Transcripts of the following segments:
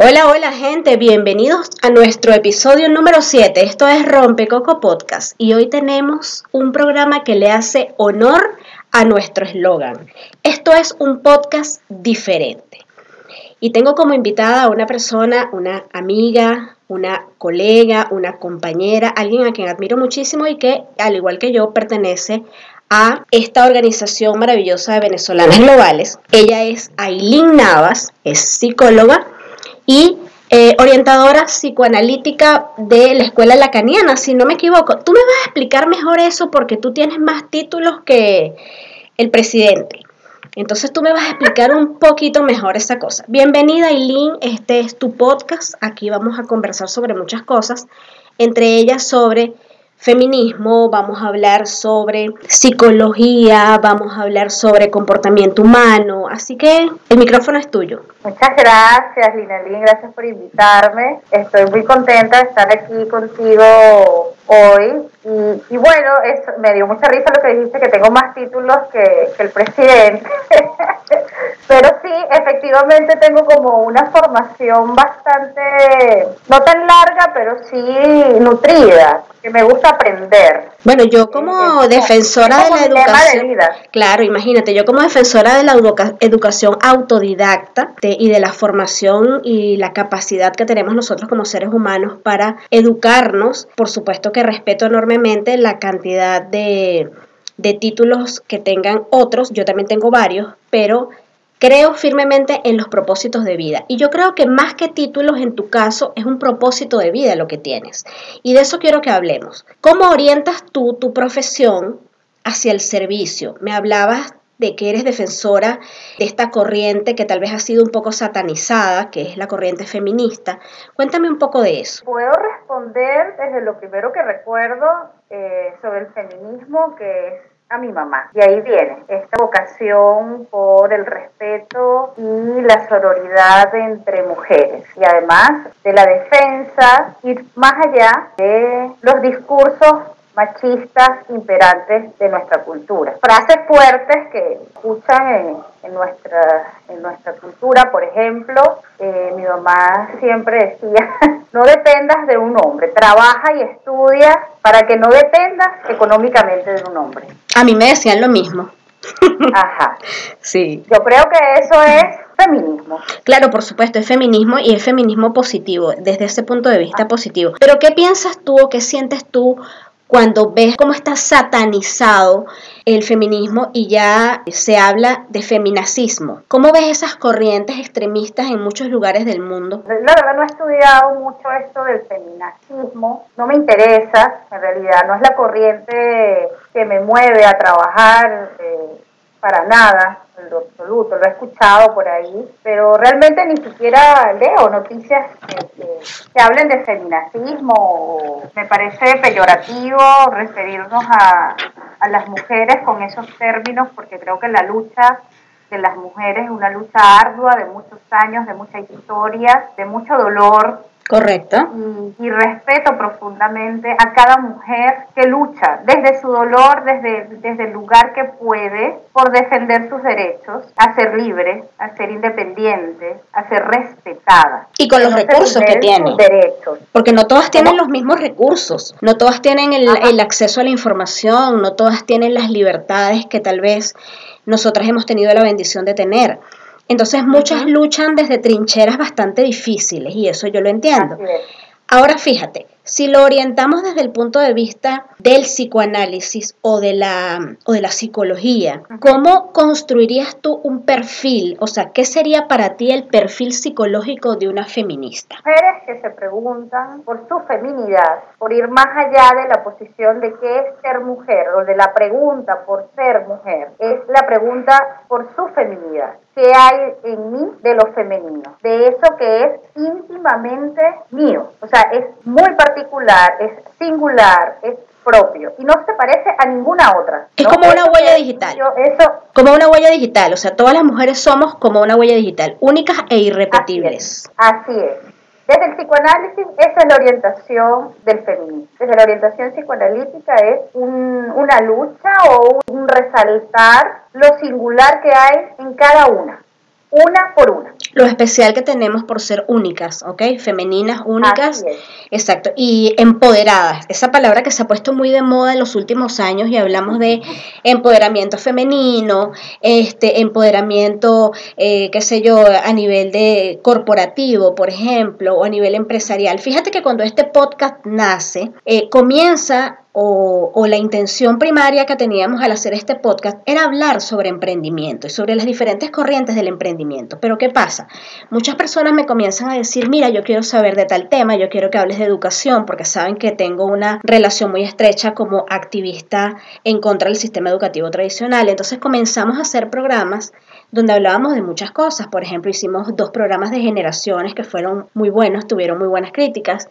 Hola, hola gente, bienvenidos a nuestro episodio número 7. Esto es Rompecoco Podcast y hoy tenemos un programa que le hace honor a nuestro eslogan. Esto es un podcast diferente. Y tengo como invitada a una persona, una amiga, una colega, una compañera, alguien a quien admiro muchísimo y que, al igual que yo, pertenece a esta organización maravillosa de venezolanas globales. Ella es Aileen Navas, es psicóloga y eh, orientadora psicoanalítica de la escuela lacaniana, si no me equivoco. Tú me vas a explicar mejor eso porque tú tienes más títulos que el presidente. Entonces tú me vas a explicar un poquito mejor esa cosa. Bienvenida Aileen, este es tu podcast. Aquí vamos a conversar sobre muchas cosas, entre ellas sobre feminismo, vamos a hablar sobre psicología, vamos a hablar sobre comportamiento humano, así que el micrófono es tuyo. Muchas gracias, Linelín, gracias por invitarme. Estoy muy contenta de estar aquí contigo hoy. Y, bueno, me dio mucha risa lo que dijiste, que tengo más títulos que, que el presidente. Pero sí, efectivamente tengo como una formación bastante, no tan larga, pero sí nutrida, que me gusta aprender. Bueno, yo como defensora de la educación, claro, imagínate, yo como defensora de la educación autodidacta y de la formación y la capacidad que tenemos nosotros como seres humanos para educarnos, por supuesto que respeto enormemente la cantidad de, de títulos que tengan otros, yo también tengo varios, pero Creo firmemente en los propósitos de vida y yo creo que más que títulos en tu caso es un propósito de vida lo que tienes. Y de eso quiero que hablemos. ¿Cómo orientas tú tu profesión hacia el servicio? Me hablabas de que eres defensora de esta corriente que tal vez ha sido un poco satanizada, que es la corriente feminista. Cuéntame un poco de eso. Puedo responder desde lo primero que recuerdo eh, sobre el feminismo, que es a mi mamá. Y ahí viene esta vocación por el respeto y la sororidad entre mujeres. Y además de la defensa, ir más allá de los discursos machistas imperantes de nuestra cultura. Frases fuertes que escuchan en, en nuestra, en nuestra cultura, por ejemplo, eh, mi mamá siempre decía, no dependas de un hombre, trabaja y estudia para que no dependas económicamente de un hombre. A mí me decían lo mismo. Ajá. Sí. Yo creo que eso es feminismo. Claro, por supuesto, es feminismo y es feminismo positivo, desde ese punto de vista positivo. Pero ¿qué piensas tú o qué sientes tú cuando ves cómo está satanizado el feminismo y ya se habla de feminacismo. ¿Cómo ves esas corrientes extremistas en muchos lugares del mundo? La verdad no he estudiado mucho esto del feminacismo, no me interesa, en realidad no es la corriente que me mueve a trabajar. Eh, para nada, en lo absoluto, lo he escuchado por ahí, pero realmente ni siquiera leo noticias que, hablen de feminacismo, me parece peyorativo referirnos a, a las mujeres con esos términos, porque creo que la lucha de las mujeres es una lucha ardua de muchos años, de mucha historia, de mucho dolor, Correcto. Y, respeto profundamente a cada mujer que lucha desde su dolor, desde, desde el lugar que puede, por defender sus derechos, a ser libre, a ser independiente, a ser respetada. Y con los recursos que tiene. Derechos. Porque no todas tienen los mismos recursos, no todas tienen el, el acceso a la información, no todas tienen las libertades que tal vez nosotras hemos tenido la bendición de tener. Entonces muchas luchan desde trincheras bastante difíciles y eso yo lo entiendo. Ahora fíjate, si lo orientamos desde el punto de vista del psicoanálisis o de la, o de la psicología, ¿cómo construirías tú un perfil? O sea, ¿qué sería para ti el perfil psicológico de una feminista? Mujeres que se preguntan por su feminidad, por ir más allá de la posición de qué es ser mujer o de la pregunta por ser mujer, es la pregunta por su feminidad. ¿Qué hay en mí de lo femenino? De eso que es mío. O sea, es muy particular es singular, es propio y no se parece a ninguna otra. Es como una huella digital. eso, como una huella digital, o sea, todas las mujeres somos como una huella digital, únicas e irrepetibles. Así es. Desde el psicoanálisis, esa es la orientación del feminismo. Desde la orientación psicoanalítica es una lucha o un resaltar lo singular que hay en cada una, una por una. Lo especial que tenemos por ser únicas, ¿ok? Femeninas, únicas, exacto, y empoderadas. Esa palabra que se ha puesto muy de moda en los últimos años y hablamos de empoderamiento femenino, este empoderamiento, eh, qué sé yo, a nivel de corporativo, por ejemplo, o a nivel empresarial. Fíjate que cuando este podcast nace, eh, comienza o, la intención primaria que teníamos al hacer este podcast era hablar sobre emprendimiento y sobre las diferentes corrientes del emprendimiento. Pero ¿qué pasa? Muchas personas me comienzan a decir, mira, yo quiero saber de tal tema, yo quiero que hables de educación, porque saben que tengo una relación muy estrecha como activista en contra del sistema educativo tradicional. Entonces comenzamos a hacer programas donde hablábamos de muchas cosas. Por ejemplo, hicimos dos programas de generaciones que fueron muy buenos, tuvieron muy buenas críticas.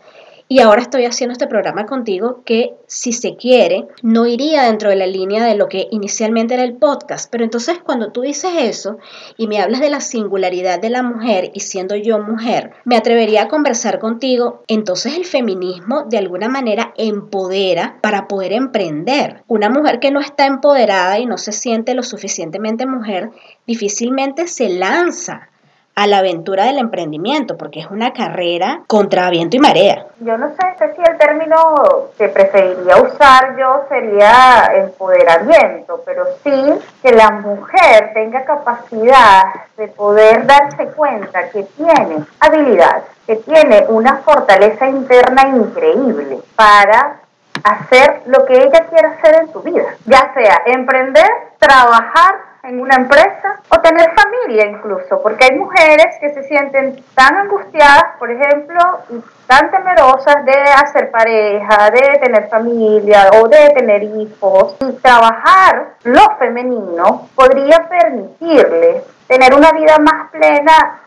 Y ahora estoy haciendo este programa contigo que, si se quiere, no iría dentro de la línea de lo que inicialmente era el podcast. Pero entonces cuando tú dices eso y me hablas de la singularidad de la mujer y siendo yo mujer, me atrevería a conversar contigo. Entonces el feminismo de alguna manera empodera para poder emprender. Una mujer que no está empoderada y no se siente lo suficientemente mujer, difícilmente se lanza a la aventura del emprendimiento, porque es una carrera contra viento y marea. Yo no sé si el término que preferiría usar yo sería empoderamiento, pero sí que la mujer tenga capacidad de poder darse cuenta que tiene habilidad, que tiene una fortaleza interna increíble para hacer lo que ella quiera hacer en su vida, ya sea emprender, trabajar en una empresa o tener familia incluso, porque hay mujeres que se sienten tan angustiadas, por ejemplo, y tan temerosas de hacer pareja, de tener familia o de tener hijos. Y trabajar lo femenino podría permitirles tener una vida más plena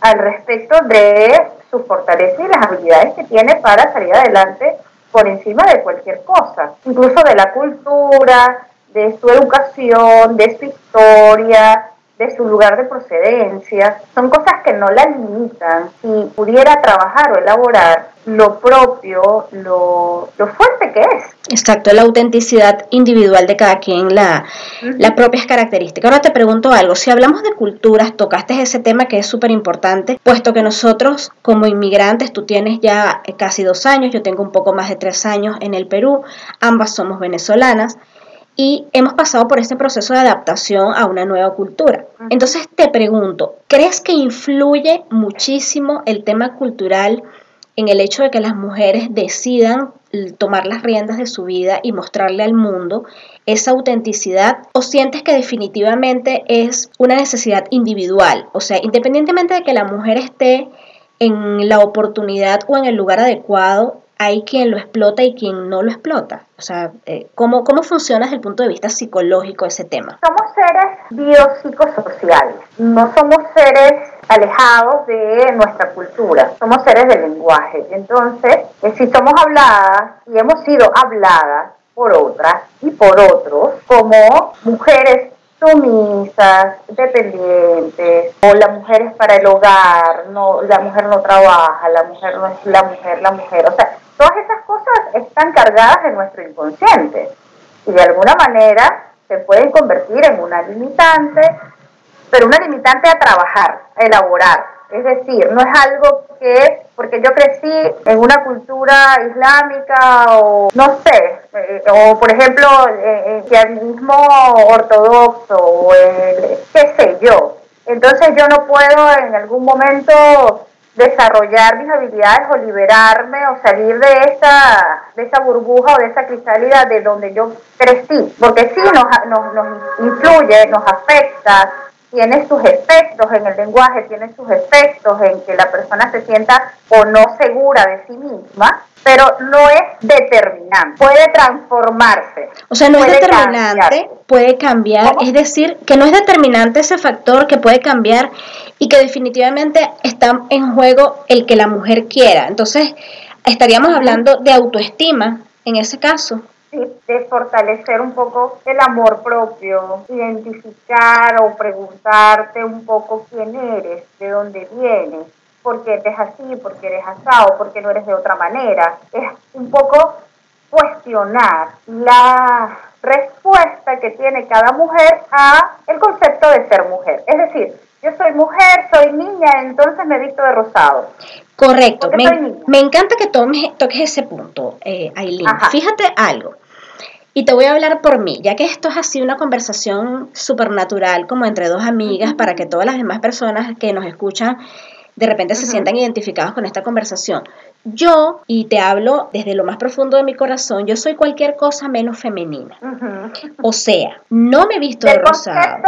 al respecto de su fortaleza y las habilidades que tiene para salir adelante por encima de cualquier cosa, incluso de la cultura, de su educación, de su historia, de su lugar de procedencia. Son cosas que no la limitan. Si pudiera trabajar o elaborar lo propio, lo, fuerte que es. Exacto, la autenticidad individual de cada quien, la, la propia característica. Ahora te pregunto algo, si hablamos de culturas, tocaste ese tema que es súper importante, puesto que nosotros como inmigrantes, tú tienes ya casi dos años, yo tengo un poco más de tres años en el Perú, ambas somos venezolanas y hemos pasado por este proceso de adaptación a una nueva cultura. Entonces te pregunto, ¿crees que influye muchísimo el tema cultural en el hecho de que las mujeres decidan tomar las riendas de su vida y mostrarle al mundo esa autenticidad o sientes que definitivamente es una necesidad individual? O sea, independientemente de que la mujer esté en la oportunidad o en el lugar adecuado, hay quien lo explota y quien no lo explota. O sea, eh, ¿cómo, ¿cómo funciona desde el punto de vista psicológico ese tema? Somos seres biopsicosociales, no somos seres alejados de nuestra cultura, somos seres del lenguaje. Entonces, si somos habladas y hemos sido habladas por otras y por otros como mujeres sumisas, dependientes, o la mujer es para el hogar, no, la mujer no trabaja, la mujer no es la mujer, la mujer, o sea, Todas esas cosas están cargadas en nuestro inconsciente y de alguna manera se pueden convertir en una limitante, pero una limitante a trabajar, a elaborar. Es decir, no es algo que, porque yo crecí en una cultura islámica o no sé, eh, o por ejemplo, eh, mismo ortodoxo o el, qué sé yo. Entonces yo no puedo en algún momento desarrollar mis habilidades o liberarme o salir de esa, de esa burbuja o de esa cristalidad de donde yo crecí, porque sí nos, nos, nos influye, nos afecta, tiene sus efectos en el lenguaje, tiene sus efectos en que la persona se sienta o no segura de sí misma, pero no es determinante, puede transformarse. O sea, no es determinante, puede cambiar, es decir, que no es determinante ese factor que puede cambiar y que definitivamente está en juego el que la mujer quiera. Entonces, estaríamos hablando de autoestima en ese caso. De fortalecer un poco el amor propio, identificar o preguntarte un poco quién eres, de dónde vienes, por qué eres así, por qué eres asado, por qué no eres de otra manera. Es un poco cuestionar la respuesta que tiene cada mujer a el concepto de ser mujer. Es decir, yo soy mujer, soy niña, entonces me visto de rosado. Correcto, me, encanta que toques ese punto, eh, Aileen. Fíjate algo. Y te voy a hablar por mí, ya que esto es así una conversación súper natural, como entre dos amigas, para que todas las demás personas que nos escuchan de repente se sientan identificados con esta conversación. Yo, y te hablo desde lo más profundo de mi corazón, yo soy cualquier cosa menos femenina. O sea, no me he visto de rosado.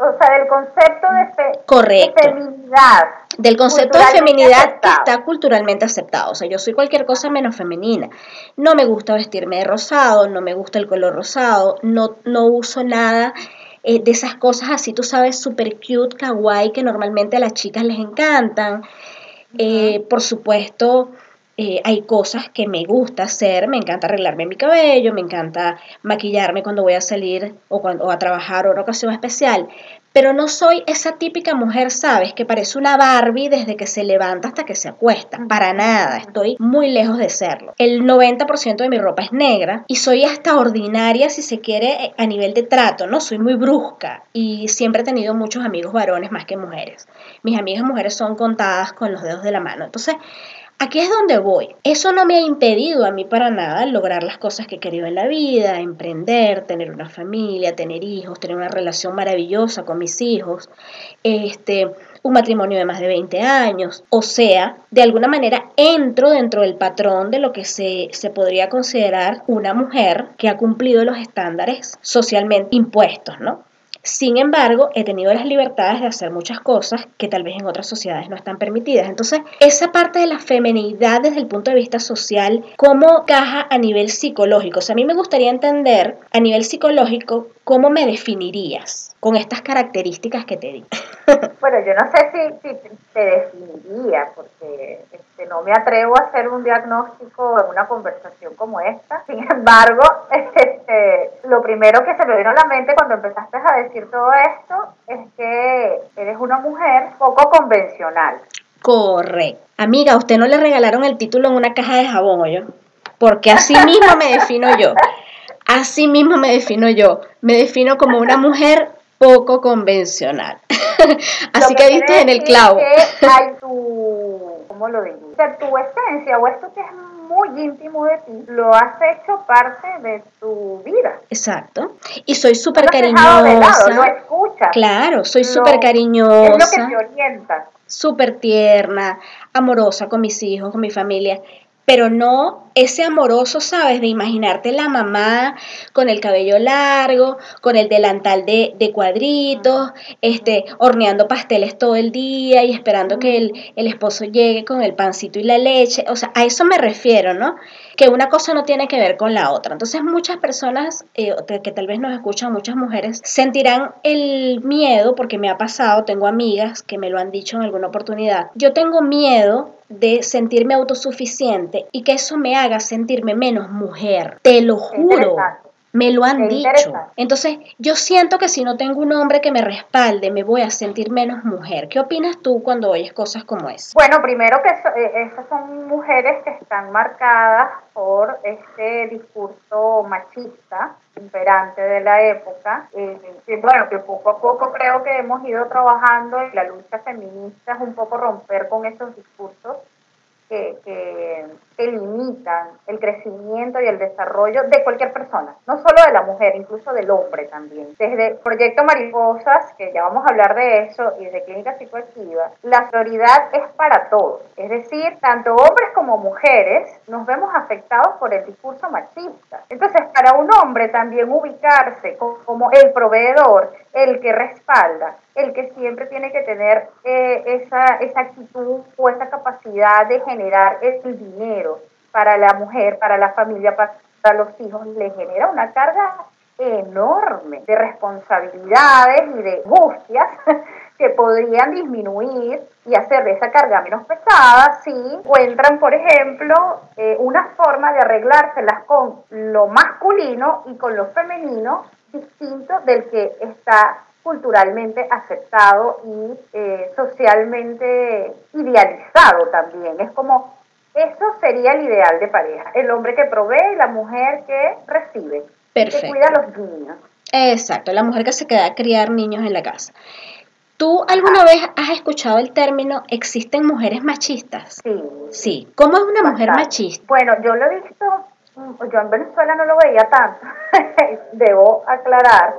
O sea, del concepto de, Correcto. de feminidad. Del concepto de feminidad que está culturalmente aceptado. O sea, yo soy cualquier cosa menos femenina. No me gusta vestirme de rosado, no me gusta el color rosado, no, no uso nada eh, de esas cosas así, tú sabes, super cute, kawaii, que normalmente a las chicas les encantan. Eh, por supuesto, eh, hay cosas que me gusta hacer, me encanta arreglarme mi cabello, me encanta maquillarme cuando voy a salir o, cuando, o a trabajar o una ocasión especial, pero no soy esa típica mujer, ¿sabes? Que parece una Barbie desde que se levanta hasta que se acuesta. Para nada, estoy muy lejos de serlo. El 90% de mi ropa es negra y soy hasta ordinaria, si se quiere, a nivel de trato, ¿no? Soy muy brusca y siempre he tenido muchos amigos varones más que mujeres. Mis amigas mujeres son contadas con los dedos de la mano. Entonces, Aquí es donde voy. Eso no me ha impedido a mí para nada lograr las cosas que he querido en la vida, emprender, tener una familia, tener hijos, tener una relación maravillosa con mis hijos, este, un matrimonio de más de 20 años. O sea, de alguna manera entro dentro del patrón de lo que se, se podría considerar una mujer que ha cumplido los estándares socialmente impuestos, ¿no? Sin embargo, he tenido las libertades de hacer muchas cosas que tal vez en otras sociedades no están permitidas. Entonces, esa parte de la femenidad desde el punto de vista social, ¿cómo caja a nivel psicológico? O sea, a mí me gustaría entender a nivel psicológico cómo me definirías con estas características que te di. bueno, yo no sé si, te definiría, porque este, no me atrevo a hacer un diagnóstico en una conversación como esta. Sin embargo, este, lo primero que se me vino a la mente cuando empezaste a decir todo esto es que eres una mujer poco convencional. Correcto. Amiga, ¿a usted no le regalaron el título en una caja de jabón, yo? Porque así mismo me defino yo. Así mismo me defino yo. Me defino como una mujer poco convencional. Así que, viste en el clavo. Que hay tu, ¿cómo lo digo? O sea, tu esencia o esto que es muy íntimo de ti, lo has hecho parte de tu vida. Exacto. Y soy súper cariñosa. lo escuchas. Claro, soy súper cariñosa. Es lo que te orienta. Súper tierna, amorosa con mis hijos, con mi familia pero no ese amoroso, ¿sabes? De imaginarte la mamá con el cabello largo, con el delantal de, de cuadritos, este, horneando pasteles todo el día y esperando que el, el, esposo llegue con el pancito y la leche. O sea, a eso me refiero, ¿no? Que una cosa no tiene que ver con la otra. Entonces muchas personas eh, que tal vez nos escuchan, muchas mujeres, sentirán el miedo, porque me ha pasado, tengo amigas que me lo han dicho en alguna oportunidad. Yo tengo miedo de sentirme autosuficiente y que eso me haga sentirme menos mujer. Te lo juro. Me lo han dicho. Entonces, yo siento que si no tengo un hombre que me respalde, me voy a sentir menos mujer. ¿Qué opinas tú cuando oyes cosas como esa? Bueno, primero que eh, esas son mujeres que están marcadas por este discurso machista imperante de la época. Eh, bueno, que poco a poco creo que hemos ido trabajando en la lucha feminista, es un poco romper con esos discursos que, que, limitan el crecimiento y el desarrollo de cualquier persona, no solo de la mujer, incluso del hombre también. Desde Proyecto Mariposas, que ya vamos a hablar de eso, y de Clínica Psicoactiva, la prioridad es para todos. Es decir, tanto hombres como mujeres nos vemos afectados por el discurso machista. Entonces, para un hombre también ubicarse como el proveedor, el que respalda, el que siempre tiene que tener eh, esa actitud o esa capacidad de generar el dinero para la mujer, para la familia, para, los hijos, le genera una carga enorme de responsabilidades y de angustias que podrían disminuir y hacer de esa carga menos pesada si encuentran, por ejemplo, eh, una forma de arreglárselas con lo masculino y con lo femenino distinto del que está culturalmente aceptado y eh, socialmente idealizado también. Es como, eso sería el ideal de pareja, el hombre que provee y la mujer que recibe, que cuida a los niños. Exacto, la mujer que se queda a criar niños en la casa. ¿Tú alguna vez has escuchado el término existen mujeres machistas? Sí. Sí. ¿Cómo es una mujer machista? Bueno, yo lo he visto, yo en Venezuela no lo veía tanto, debo aclarar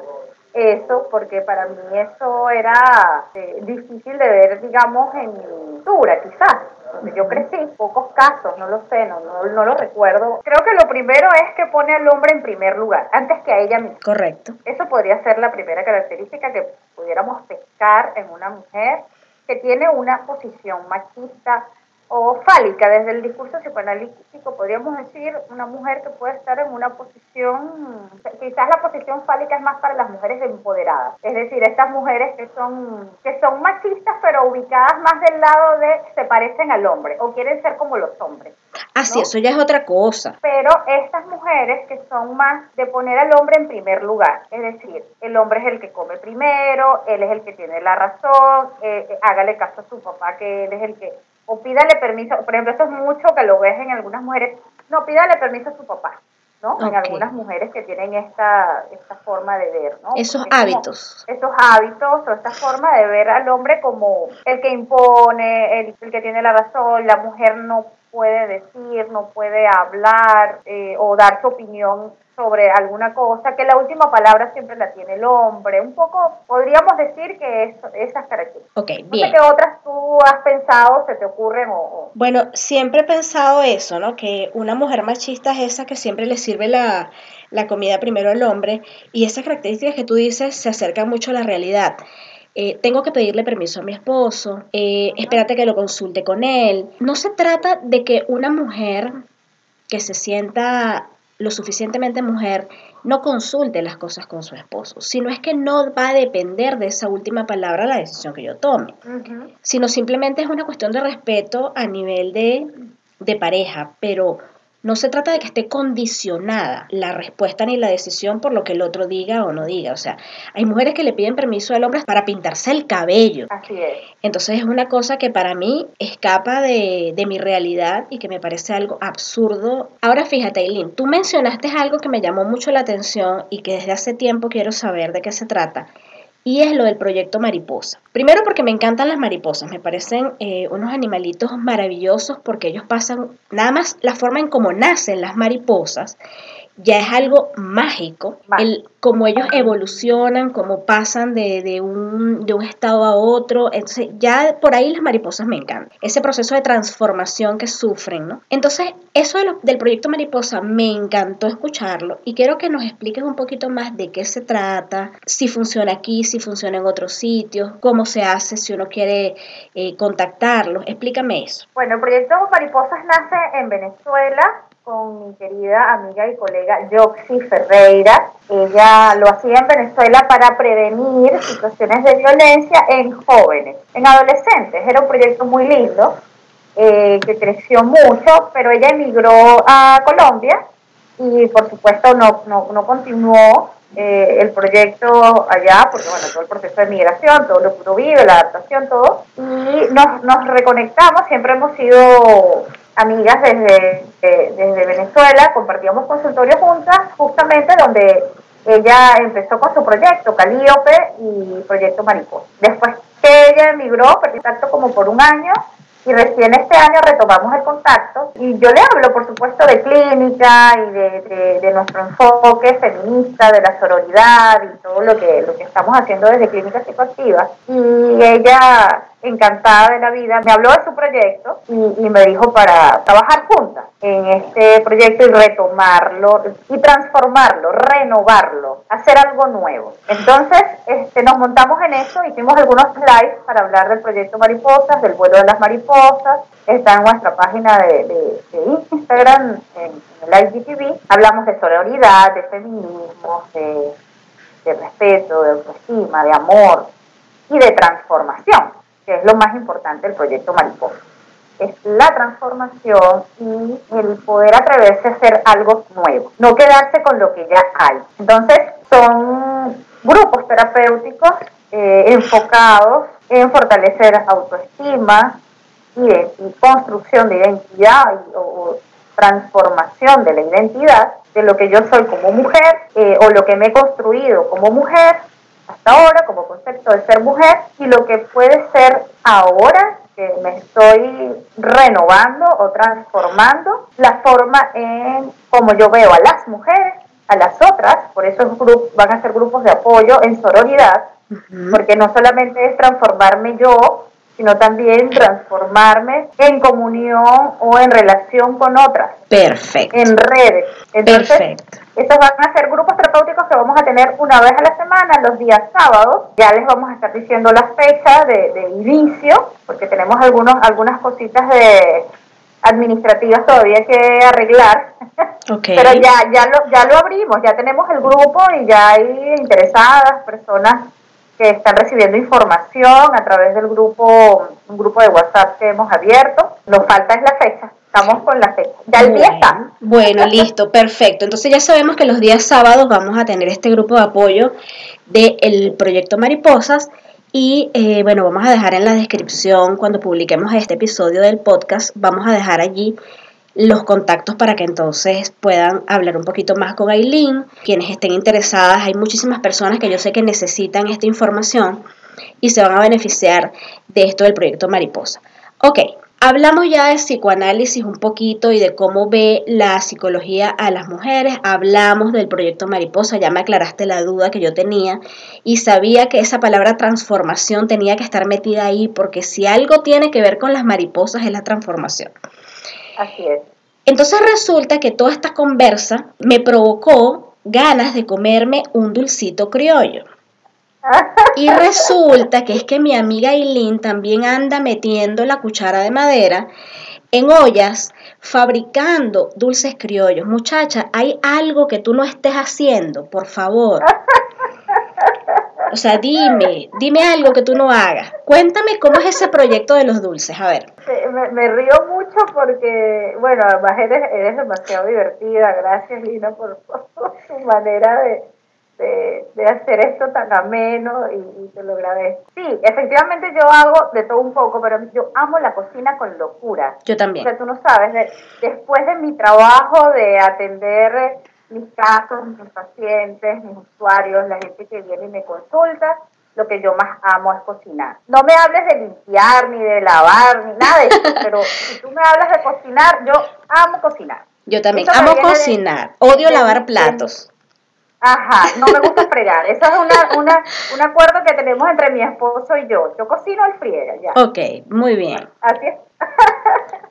eso, porque para mí eso era eh, difícil de ver, digamos, en mi cultura, quizás donde yo crecí, pocos casos, no lo sé, no, no, no, lo recuerdo. Creo que lo primero es que pone al hombre en primer lugar, antes que a ella misma. Correcto. Eso podría ser la primera característica que pudiéramos pescar en una mujer que tiene una posición machista, o fálica, desde el discurso psicoanalítico podríamos decir una mujer que puede estar en una posición, quizás la posición fálica es más para las mujeres empoderadas, es decir, estas mujeres que son, que son machistas pero ubicadas más del lado de se parecen al hombre o quieren ser como los hombres. Así, ah, eso ya es otra cosa. Pero estas mujeres que son más de poner al hombre en primer lugar, es decir, el hombre es el que come primero, él es el que tiene la razón, eh, eh, hágale caso a su papá que él es el que o pídale permiso, por ejemplo, esto es mucho que lo ves en algunas mujeres, no, pídale permiso a su papá, ¿no? En algunas mujeres que tienen esta, esta forma de ver, ¿no? Esos hábitos. esos hábitos o esta forma de ver al hombre como el que impone, el, el que tiene la razón, la mujer no puede decir, no puede hablar eh, o dar su opinión sobre alguna cosa, que la última palabra siempre la tiene el hombre. Un poco podríamos decir que es, esas características. Ok, bien. No sé qué otras tú has pensado, se te ocurren o, Bueno, siempre he pensado eso, ¿no? Que una mujer machista es esa que siempre le sirve la, la comida primero al hombre y esas características que tú dices se acercan mucho a la realidad. Eh, tengo que pedirle permiso a mi esposo, eh, espérate que lo consulte con él. No se trata de que una mujer que se sienta lo suficientemente mujer no consulte las cosas con su esposo, sino es que no va a depender de esa última palabra la decisión que yo tome, sino simplemente es una cuestión de respeto a nivel de, de pareja, pero no se trata de que esté condicionada la respuesta ni la decisión por lo que el otro diga o no diga. O sea, hay mujeres que le piden permiso al hombre para pintarse el cabello. Así es. Entonces es una cosa que para mí escapa de, de mi realidad y que me parece algo absurdo. Ahora fíjate, Eileen, tú mencionaste algo que me llamó mucho la atención y que desde hace tiempo quiero saber de qué se trata y es lo del proyecto mariposa. Primero porque me encantan las mariposas, me parecen eh, unos animalitos maravillosos porque ellos pasan, nada más la forma en cómo nacen las mariposas ya es algo mágico, el, cómo ellos evolucionan, cómo pasan de, de, un, de un estado a otro. Entonces, ya por ahí las mariposas me encantan. Ese proceso de transformación que sufren, ¿no? Entonces, eso del proyecto Mariposa me encantó escucharlo y quiero que nos expliques un poquito más de qué se trata, si funciona aquí, si funciona en otros sitios, cómo se hace si uno quiere eh, contactarlos. Explícame eso. Bueno, el proyecto Mariposas nace en Venezuela con mi querida amiga y colega Joxy Ferreira. Ella lo hacía en Venezuela para prevenir situaciones de violencia en jóvenes, en adolescentes. Era un proyecto muy lindo eh, que creció mucho, pero ella emigró a Colombia y por supuesto no, no, continuó eh, el proyecto allá, porque bueno, todo el proceso de migración, todo lo que uno vive, la adaptación, todo, y nos, nos reconectamos, siempre hemos sido amigas desde, eh, desde Venezuela, compartíamos consultorio juntas, justamente donde ella empezó con su proyecto, Calíope y Proyecto Mariposa. Después que ella emigró, perdí contacto como por un año, y recién este año retomamos el contacto y yo le hablo, por supuesto, de clínica y de, de, nuestro enfoque feminista, de la sororidad y todo lo que, lo que estamos haciendo desde Clínica Psicoactiva. Y ella encantada de la vida, me habló de su proyecto y, me dijo para trabajar juntas en este proyecto y retomarlo y transformarlo, renovarlo, hacer algo nuevo. Entonces este, nos montamos en eso, hicimos algunos slides para hablar del proyecto Mariposas, del vuelo de las mariposas, está en nuestra página de, de, Instagram, en, el IGTV, hablamos de sororidad, de feminismo, de, de respeto, de autoestima, de amor y de transformación que es lo más importante del proyecto Mariposa. Es la transformación y el poder atreverse a hacer algo nuevo, no quedarse con lo que ya hay. Entonces, son grupos terapéuticos eh, enfocados en fortalecer autoestima y, construcción de identidad o, transformación de la identidad de lo que yo soy como mujer eh, o lo que me he construido como mujer hasta ahora como concepto de ser mujer y lo que puede ser ahora que me estoy renovando o transformando la forma en cómo yo veo a las mujeres, a las otras, por eso van a ser grupos de apoyo en sororidad, porque no solamente es transformarme yo, sino también transformarme en comunión o en relación con otras. Perfecto. En redes. Entonces, Perfecto. Estos van a ser grupos terapéuticos que vamos a tener una vez a la semana, los días sábados. Ya les vamos a estar diciendo la fecha de, inicio, porque tenemos algunos, algunas cositas de administrativas todavía que arreglar. Pero ya, ya, lo, ya lo abrimos, ya tenemos el grupo y ya hay interesadas personas que están recibiendo información a través del grupo, un grupo de WhatsApp que hemos abierto. Nos falta es la fecha. Estamos con la fecha. Ya el día está. Bueno, listo, perfecto. Entonces ya sabemos que los días sábados vamos a tener este grupo de apoyo del proyecto Mariposas. Y eh, bueno, vamos a dejar en la descripción, cuando publiquemos este episodio del podcast, vamos a dejar allí los contactos para que entonces puedan hablar un poquito más con Aileen. Quienes estén interesadas, hay muchísimas personas que yo sé que necesitan esta información y se van a beneficiar de esto del proyecto Mariposa. Ok, hablamos ya de psicoanálisis un poquito y de cómo ve la psicología a las mujeres. Hablamos del proyecto Mariposa, ya me aclaraste la duda que yo tenía y sabía que esa palabra transformación tenía que estar metida ahí porque si algo tiene que ver con las mariposas es la transformación. Así es. Entonces resulta que toda esta conversa me provocó ganas de comerme un dulcito criollo. Y resulta que es que mi amiga Eileen también anda metiendo la cuchara de madera en ollas fabricando dulces criollos. Muchacha, hay algo que tú no estés haciendo, por favor. O sea, dime, dime algo que tú no hagas. Cuéntame cómo es ese proyecto de los dulces, a ver. Me, río mucho porque, bueno, además eres, eres demasiado divertida. Gracias, Lina, por, tu manera de, de, hacer esto tan ameno y, te lo agradezco. Sí, efectivamente yo hago de todo un poco, pero yo amo la cocina con locura. Yo también. O sea, tú no sabes, después de mi trabajo de atender mis casos, mis pacientes, mis usuarios, la gente que viene y me consulta, lo que yo más amo es cocinar. No me hables de limpiar, ni de lavar, ni nada de eso, pero si tú me hablas de cocinar, yo amo cocinar. Yo también amo cocinar, odio lavar platos. Ajá, no me gusta fregar. Eso es una, una, un acuerdo que tenemos entre mi esposo y yo. Yo cocino al friega, ya. Ok, muy bien. Así es.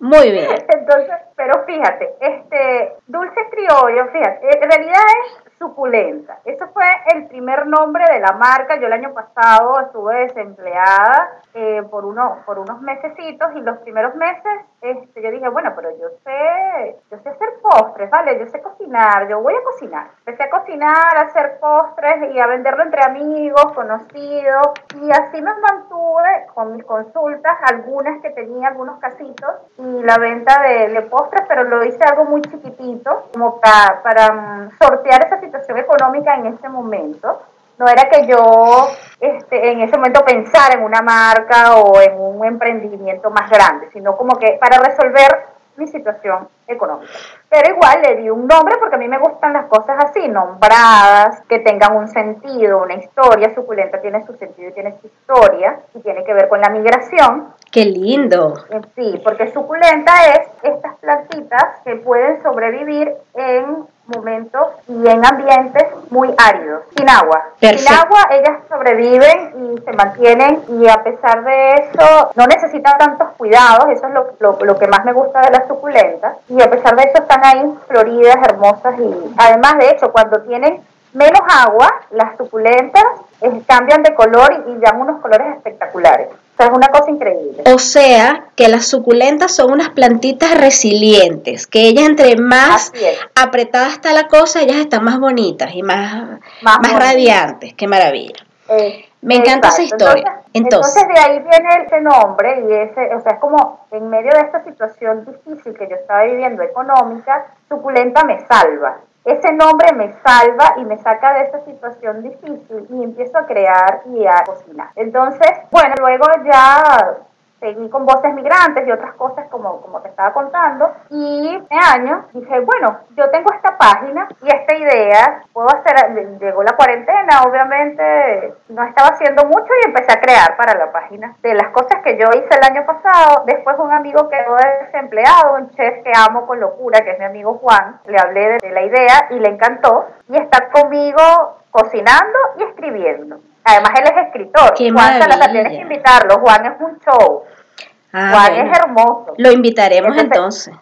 Muy bien. Entonces, pero fíjate, este dulce criollo, fíjate, en realidad es suculenta. Eso fue el primer nombre de la marca. Yo el año pasado estuve desempleada eh, por, uno, por unos mesecitos y los primeros meses este, yo dije, bueno, pero yo sé, yo sé hacer postres, ¿vale? Yo sé cocinar, yo voy a cocinar. Empecé a cocinar, a hacer postres y a venderlo entre amigos, conocidos y así me mantuve con mis consultas, algunas que tenía, algunos casitos y la venta de, postres, pero lo hice algo muy chiquitito como para, para mm, sortear esa situación económica en ese momento. No era que yo este, en ese momento pensara en una marca o en un emprendimiento más grande, sino como que para resolver mi situación económica. Pero igual le di un nombre porque a mí me gustan las cosas así, nombradas, que tengan un sentido, una historia. Suculenta tiene su sentido y tiene su historia y tiene que ver con la migración. ¡Qué lindo! Sí, porque suculenta es estas plantitas que pueden sobrevivir en momentos y en ambientes muy áridos, sin agua. Sin agua ellas sobreviven y se mantienen y a pesar de eso no necesitan tantos cuidados, eso es lo, lo, que más me gusta de las suculentas y a pesar de eso están ahí floridas, hermosas y además de hecho cuando tienen menos agua, las suculentas eh, cambian de color y, y dan unos colores espectaculares es una cosa increíble. O sea, que las suculentas son unas plantitas resilientes, que ellas entre más apretada está la cosa, ellas están más bonitas y más, más, radiantes. Qué maravilla. Eh, Me encanta esa historia. Entonces, de ahí viene ese nombre y ese, o sea, es como en medio de esta situación difícil que yo estaba viviendo económica, suculenta me salva ese nombre me salva y me saca de esa situación difícil y empiezo a crear y a cocinar. Entonces, bueno, luego ya seguí con voces migrantes y otras cosas como, como te estaba contando. Y este año dije, bueno, yo tengo esta página y esta idea, puedo hacer, llegó la cuarentena, obviamente no estaba haciendo mucho y empecé a crear para la página. De las cosas que yo hice el año pasado, después un amigo quedó desempleado, un chef que amo con locura, que es mi amigo Juan, le hablé de la idea y le encantó y está conmigo cocinando y escribiendo. Además, él es escritor. Juan Salazar, tienes que invitarlo. Juan es un show. Ah, Juan es hermoso. Lo invitaremos entonces,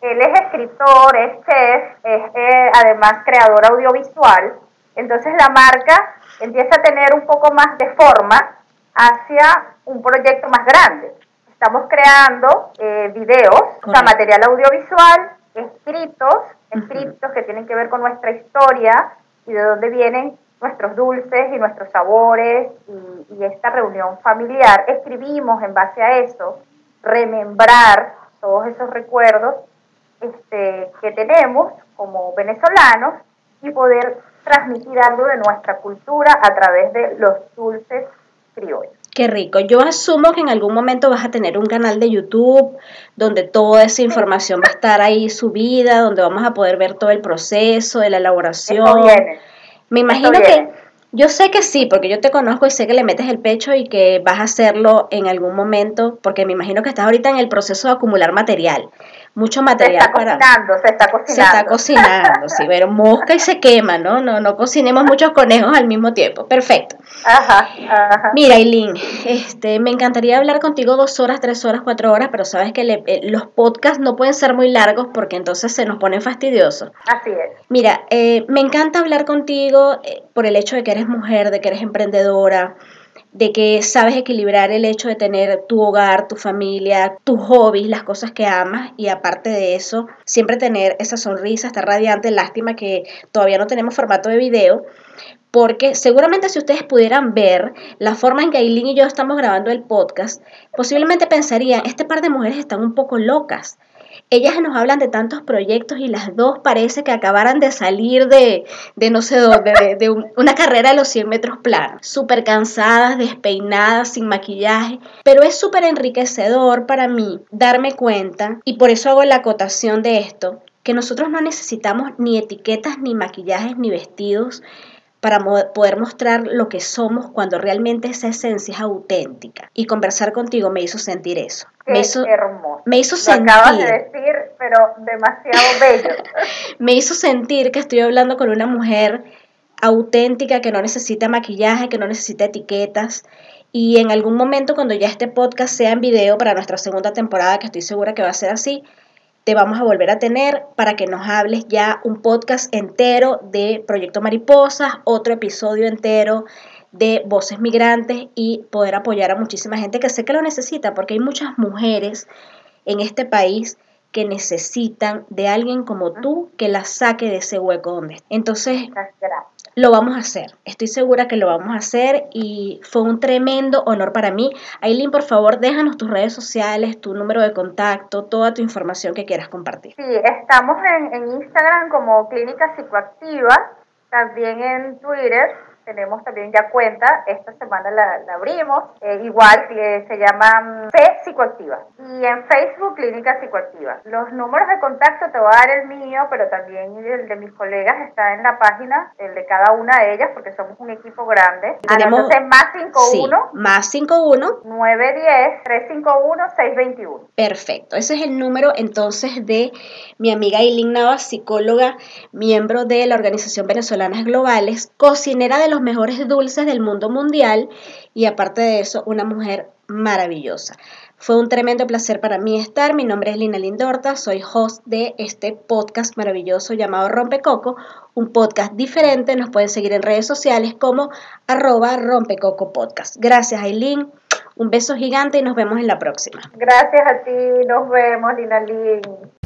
Él es escritor, es chef, es eh, además creador audiovisual. Entonces la marca empieza a tener un poco más de forma hacia un proyecto más grande. Estamos creando eh, videos, o sea, material audiovisual, escritos, escritos que tienen que ver con nuestra historia y de dónde vienen nuestros dulces y nuestros sabores y, esta reunión familiar, escribimos en base a eso, remembrar todos esos recuerdos este, que tenemos como venezolanos y poder transmitir algo de nuestra cultura a través de los dulces criollos. Qué rico. Yo asumo que en algún momento vas a tener un canal de YouTube donde toda esa información va a estar ahí subida, donde vamos a poder ver todo el proceso de la elaboración. Me imagino que yo sé que sí, porque yo te conozco y sé que le metes el pecho y que vas a hacerlo en algún momento, porque me imagino que estás ahorita en el proceso de acumular material mucho material se está Cocinando, se está cocinando. Se está cocinando, sí, pero mosca y se quema, ¿no? No, no cocinemos muchos conejos al mismo tiempo. Perfecto. Ajá, ajá. Mira, Eileen, este, me encantaría hablar contigo dos horas, tres horas, cuatro horas, pero sabes que eh, los podcasts no pueden ser muy largos porque entonces se nos ponen fastidiosos. Así es. Mira, eh, me encanta hablar contigo eh, por el hecho de que eres mujer, de que eres emprendedora, de que sabes equilibrar el hecho de tener tu hogar, tu familia, tus hobbies, las cosas que amas y aparte de eso, siempre tener esa sonrisa, estar radiante. Lástima que todavía no tenemos formato de video, porque seguramente si ustedes pudieran ver la forma en que Aileen y yo estamos grabando el podcast, posiblemente pensarían, este par de mujeres están un poco locas. Ellas nos hablan de tantos proyectos y las dos parece que acabaran de salir de, de no sé dónde, de, una carrera de los 100 metros planos. Súper cansadas, despeinadas, sin maquillaje. Pero es súper enriquecedor para mí darme cuenta, y por eso hago la acotación de esto, que nosotros no necesitamos ni etiquetas, ni maquillajes, ni vestidos para poder mostrar lo que somos cuando realmente esa esencia es auténtica. Y conversar contigo me hizo sentir eso. me hizo, hermoso. Me hizo sentir. acabas de decir, pero demasiado bello. me hizo sentir que estoy hablando con una mujer auténtica que no necesita maquillaje, que no necesita etiquetas. Y en algún momento, cuando ya este podcast sea en video para nuestra segunda temporada, que estoy segura que va a ser así, te vamos a volver a tener para que nos hables ya un podcast entero de Proyecto Mariposas, otro episodio entero de Voces Migrantes y poder apoyar a muchísima gente que sé que lo necesita, porque hay muchas mujeres en este país que necesitan de alguien como tú que las saque de ese hueco donde está. Entonces, lo vamos a hacer. Estoy segura que lo vamos a hacer y fue un tremendo honor para mí. Aileen, por favor, déjanos tus redes sociales, tu número de contacto, toda tu información que quieras compartir. Sí, estamos en, en Instagram como Clínica Psicoactiva, también en Twitter tenemos también ya cuenta, esta semana la, abrimos, eh, igual que se llama Fe Psicoactiva y en Facebook Clínica Psicoactiva. Los números de contacto te voy a dar el mío, pero también el de mis colegas está en la página, el de cada una de ellas, porque somos un equipo grande. Tenemos entonces más 51 más 51 910 351 621. Perfecto, ese es el número entonces de mi amiga Eileen Navas, psicóloga, miembro de la Organización Venezolanas Globales, cocinera de los mejores dulces del mundo mundial y aparte de eso, una mujer maravillosa. Fue un tremendo placer para mí estar. Mi nombre es Lina Lindorta, soy host de este podcast maravilloso llamado Rompecoco, un podcast diferente. Nos pueden seguir en redes sociales como arroba Rompecoco Podcast. Gracias, Aileen. Un beso gigante y nos vemos en la próxima. Gracias a ti, nos vemos, Lina Lin.